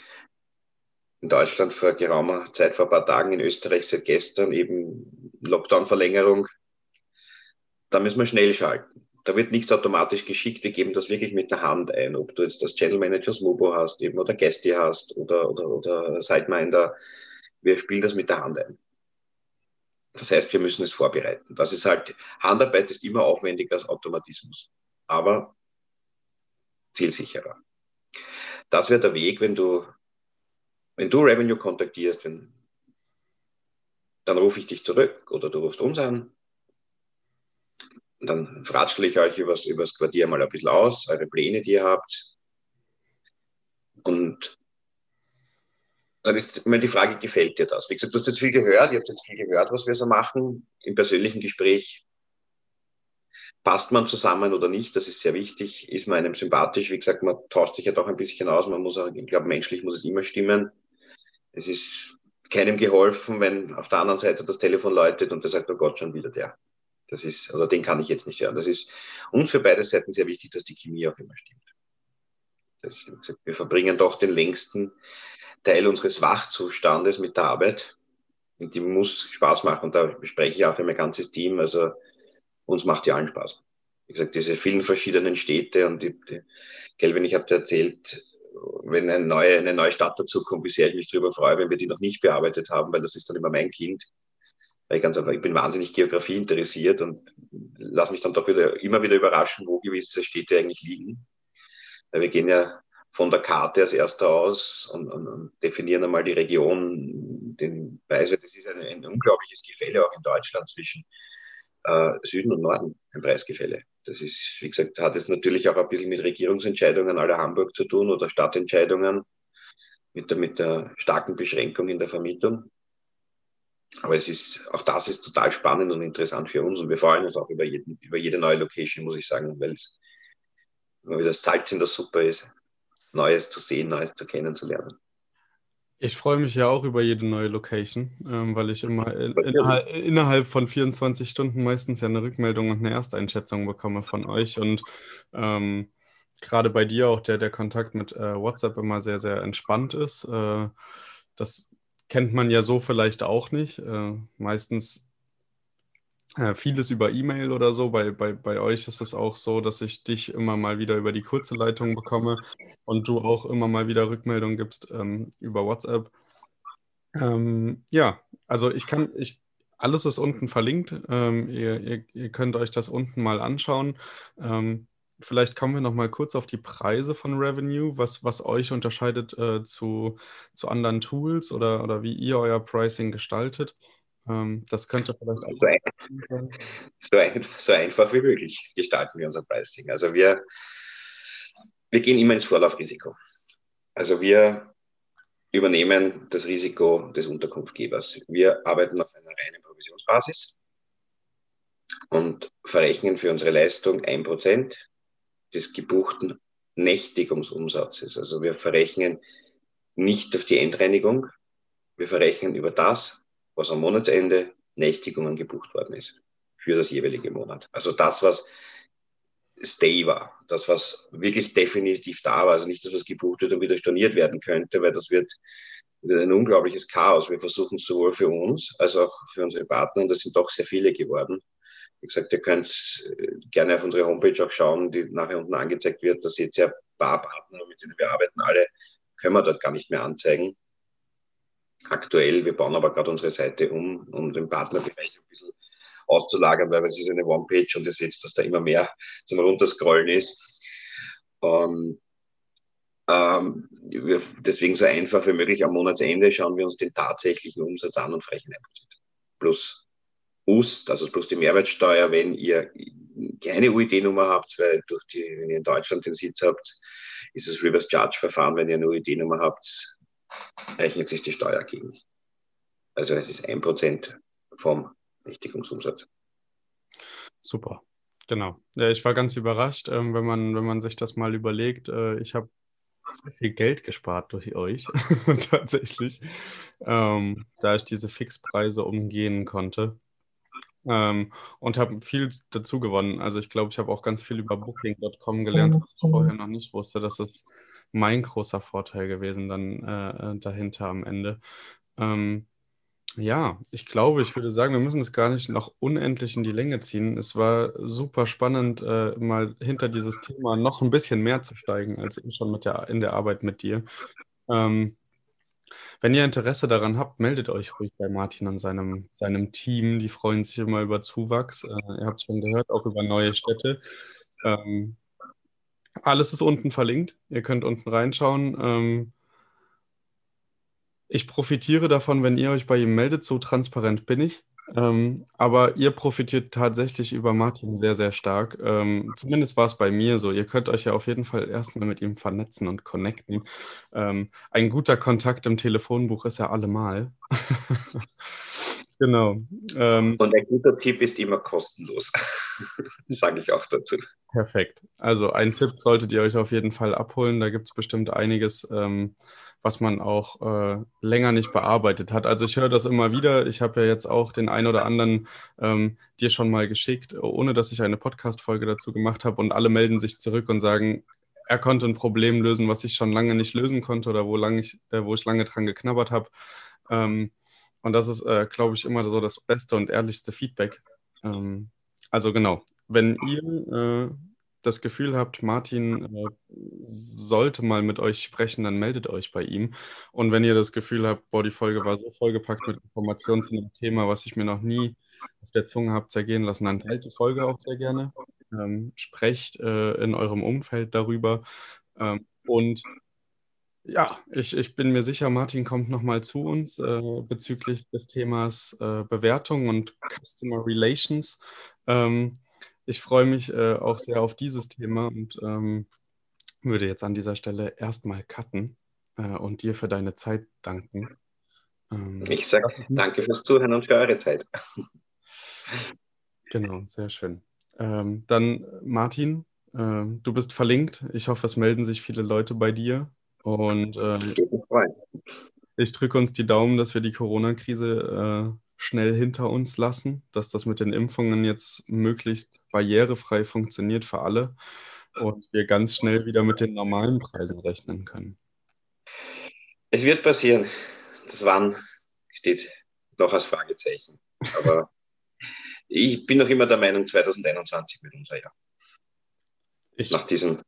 Speaker 3: in Deutschland vor geraumer Zeit, vor ein paar Tagen, in Österreich seit gestern eben Lockdown-Verlängerung. Da müssen wir schnell schalten. Da wird nichts automatisch geschickt. Wir geben das wirklich mit der Hand ein. Ob du jetzt das Channel Manager Smobo hast eben oder Gästi hast oder, oder, oder Sideminder. Wir spielen das mit der Hand ein. Das heißt, wir müssen es vorbereiten. Das ist halt, Handarbeit ist immer aufwendiger als Automatismus, aber zielsicherer. Das wäre der Weg, wenn du, wenn du Revenue kontaktierst, wenn, dann rufe ich dich zurück oder du rufst uns an. Dann ratschle ich euch übers, übers Quartier mal ein bisschen aus, eure Pläne, die ihr habt. Und dann ist immer die Frage, gefällt dir das? Wie gesagt, du hast jetzt viel gehört, ihr habt jetzt viel gehört, was wir so machen. Im persönlichen Gespräch passt man zusammen oder nicht, das ist sehr wichtig. Ist man einem sympathisch? Wie gesagt, man tauscht sich ja doch ein bisschen aus. Man muss auch, ich glaube, menschlich muss es immer stimmen. Es ist keinem geholfen, wenn auf der anderen Seite das Telefon läutet und der sagt, oh Gott, schon wieder der. Das ist, also den kann ich jetzt nicht hören. Das ist uns für beide Seiten sehr wichtig, dass die Chemie auch immer stimmt. Das, wir verbringen doch den längsten Teil unseres Wachzustandes mit der Arbeit. Und die muss Spaß machen. Und da spreche ich auch für mein ganzes Team. Also uns macht ja allen Spaß. Wie gesagt, diese vielen verschiedenen Städte und die, die Kelvin, ich habe dir erzählt, wenn eine neue, eine neue Stadt dazu kommt, wie sehr ich mich darüber freue, wenn wir die noch nicht bearbeitet haben, weil das ist dann immer mein Kind. Weil ich ganz einfach, ich bin wahnsinnig Geografie interessiert und lasse mich dann doch wieder, immer wieder überraschen, wo gewisse Städte eigentlich liegen. Weil wir gehen ja von der Karte als erster aus und, und, und definieren einmal die Region, den Preis, weil das ist ein, ein unglaubliches Gefälle auch in Deutschland zwischen äh, Süden und Norden, ein Preisgefälle. Das ist, wie gesagt, hat jetzt natürlich auch ein bisschen mit Regierungsentscheidungen aller Hamburg zu tun oder Stadtentscheidungen mit der, mit der starken Beschränkung in der Vermietung. Aber es ist, auch das ist total spannend und interessant für uns und wir freuen uns auch über, jeden, über jede neue Location, muss ich sagen, weil es immer wieder das Salz in der Suppe ist, Neues zu sehen, Neues zu kennenzulernen.
Speaker 1: Ich freue mich ja auch über jede neue Location, ähm, weil ich immer in, innerhalb, innerhalb, von 24 Stunden meistens ja eine Rückmeldung und eine Ersteinschätzung bekomme von euch. Und ähm, gerade bei dir auch der, der Kontakt mit äh, WhatsApp immer sehr, sehr entspannt ist. Äh, das kennt man ja so vielleicht auch nicht. Äh, meistens äh, vieles über E-Mail oder so. Bei, bei, bei euch ist es auch so, dass ich dich immer mal wieder über die kurze Leitung bekomme und du auch immer mal wieder Rückmeldungen gibst ähm, über WhatsApp. Ähm, ja, also ich kann, ich, alles ist unten verlinkt. Ähm, ihr, ihr, ihr, könnt euch das unten mal anschauen. Ähm, vielleicht kommen wir noch mal kurz auf die Preise von Revenue, was, was euch unterscheidet äh, zu, zu anderen Tools oder, oder wie ihr euer Pricing gestaltet. Ähm, das könnte vielleicht auch
Speaker 3: so, ein, so, ein, so, einfach wie möglich gestalten wir unser Pricing. Also wir, wir gehen immer ins Vorlaufrisiko. Also wir übernehmen das Risiko des Unterkunftgebers. Wir arbeiten auf einer reinen Provisionsbasis und verrechnen für unsere Leistung ein Prozent des gebuchten Nächtigungsumsatzes. Also wir verrechnen nicht auf die Endreinigung, wir verrechnen über das, was am Monatsende Nächtigungen gebucht worden ist für das jeweilige Monat. Also das, was Stay war, das, was wirklich definitiv da war, also nicht das, was gebucht wird und wieder storniert werden könnte, weil das wird, ein unglaubliches Chaos. Wir versuchen sowohl für uns als auch für unsere Partner, und das sind doch sehr viele geworden. Wie gesagt, ihr könnt gerne auf unsere Homepage auch schauen, die nachher unten angezeigt wird. Da seht ihr ein paar Partner, mit denen wir arbeiten. Alle können wir dort gar nicht mehr anzeigen aktuell. Wir bauen aber gerade unsere Seite um, um den Partnerbereich ein bisschen auszulagern, weil es ist eine One-Page und ihr seht, dass da immer mehr zum Runterscrollen ist. Ähm, ähm, deswegen so einfach wie möglich am Monatsende schauen wir uns den tatsächlichen Umsatz an und frechen 1% plus UST, also plus die Mehrwertsteuer, wenn ihr keine UID-Nummer habt, weil durch die, wenn ihr in Deutschland den Sitz habt, ist das Reverse Charge Verfahren, wenn ihr eine UID-Nummer habt, rechnet sich die Steuer gegen. Also es ist ein Prozent vom Richtigungsumsatz.
Speaker 1: Super, genau. Ja, ich war ganz überrascht, ähm, wenn, man, wenn man sich das mal überlegt. Äh, ich habe sehr viel Geld gespart durch euch, tatsächlich, ähm, da ich diese Fixpreise umgehen konnte. Ähm, und habe viel dazu gewonnen. Also ich glaube, ich habe auch ganz viel über Booking.com gelernt, was ich vorher noch nicht wusste, dass es mein großer Vorteil gewesen dann äh, äh, dahinter am Ende. Ähm, ja, ich glaube, ich würde sagen, wir müssen es gar nicht noch unendlich in die Länge ziehen. Es war super spannend, äh, mal hinter dieses Thema noch ein bisschen mehr zu steigen, als eben schon mit der, in der Arbeit mit dir. Ähm, wenn ihr Interesse daran habt, meldet euch ruhig bei Martin und seinem, seinem Team. Die freuen sich immer über Zuwachs. Äh, ihr habt es schon gehört, auch über neue Städte. Ähm, alles ist unten verlinkt. Ihr könnt unten reinschauen. Ähm, ich profitiere davon, wenn ihr euch bei ihm meldet. So transparent bin ich. Ähm, aber ihr profitiert tatsächlich über Martin sehr, sehr stark. Ähm, zumindest war es bei mir so. Ihr könnt euch ja auf jeden Fall erstmal mit ihm vernetzen und connecten. Ähm, ein guter Kontakt im Telefonbuch ist ja allemal. genau.
Speaker 3: Ähm, und ein guter Tipp ist immer kostenlos. Sage ich auch dazu.
Speaker 1: Perfekt. Also ein Tipp solltet ihr euch auf jeden Fall abholen. Da gibt es bestimmt einiges, ähm, was man auch äh, länger nicht bearbeitet hat. Also ich höre das immer wieder. Ich habe ja jetzt auch den ein oder anderen ähm, dir schon mal geschickt, ohne dass ich eine Podcast-Folge dazu gemacht habe. Und alle melden sich zurück und sagen, er konnte ein Problem lösen, was ich schon lange nicht lösen konnte oder wo, lang ich, äh, wo ich lange dran geknabbert habe. Ähm, und das ist, äh, glaube ich, immer so das beste und ehrlichste Feedback. Ähm, also genau, wenn ihr äh, das Gefühl habt, Martin äh, sollte mal mit euch sprechen, dann meldet euch bei ihm. Und wenn ihr das Gefühl habt, boah, die Folge war so vollgepackt mit Informationen zu einem Thema, was ich mir noch nie auf der Zunge habe zergehen lassen, dann teilt die Folge auch sehr gerne. Ähm, sprecht äh, in eurem Umfeld darüber. Ähm, und ja, ich, ich bin mir sicher, Martin kommt nochmal zu uns äh, bezüglich des Themas äh, Bewertung und Customer Relations. Ähm, ich freue mich äh, auch sehr auf dieses Thema und ähm, würde jetzt an dieser Stelle erstmal cutten äh, und dir für deine Zeit danken.
Speaker 3: Ähm, ich sage danke fürs Zuhören und für eure Zeit.
Speaker 1: Genau, sehr schön. Ähm, dann Martin, äh, du bist verlinkt. Ich hoffe, es melden sich viele Leute bei dir. Und ähm, ich drücke uns die Daumen, dass wir die Corona-Krise äh, schnell hinter uns lassen, dass das mit den Impfungen jetzt möglichst barrierefrei funktioniert für alle und wir ganz schnell wieder mit den normalen Preisen rechnen können.
Speaker 3: Es wird passieren. Das wann steht noch als Fragezeichen. Aber ich bin noch immer der Meinung, 2021 wird unser Jahr. Ich, Nach diesem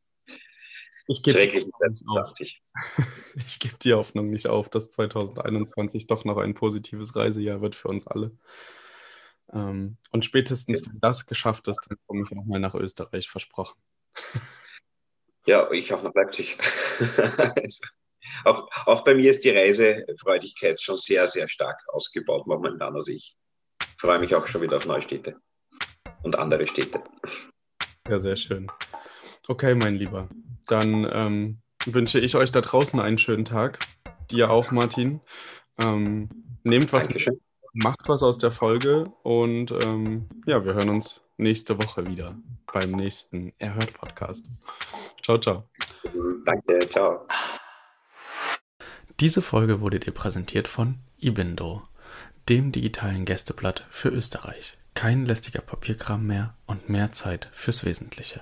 Speaker 1: ich gebe die, geb die Hoffnung nicht auf, dass 2021 doch noch ein positives Reisejahr wird für uns alle. Ähm, und spätestens, wenn das geschafft ist, dann komme ich nochmal nach Österreich, versprochen.
Speaker 3: Ja, ich auch nach Leipzig. auch, auch bei mir ist die Reisefreudigkeit schon sehr, sehr stark ausgebaut momentan. Also ich freue mich auch schon wieder auf Neustädte und andere Städte.
Speaker 1: Sehr, sehr schön. Okay, mein Lieber. Dann ähm, wünsche ich euch da draußen einen schönen Tag. Dir auch, Martin. Ähm, nehmt was
Speaker 3: Dankeschön.
Speaker 1: macht was aus der Folge und ähm, ja, wir hören uns nächste Woche wieder beim nächsten Erhört Podcast. Ciao, ciao.
Speaker 3: Danke, ciao.
Speaker 1: Diese Folge wurde dir präsentiert von Ibindo, dem digitalen Gästeblatt für Österreich. Kein lästiger Papierkram mehr und mehr Zeit fürs Wesentliche.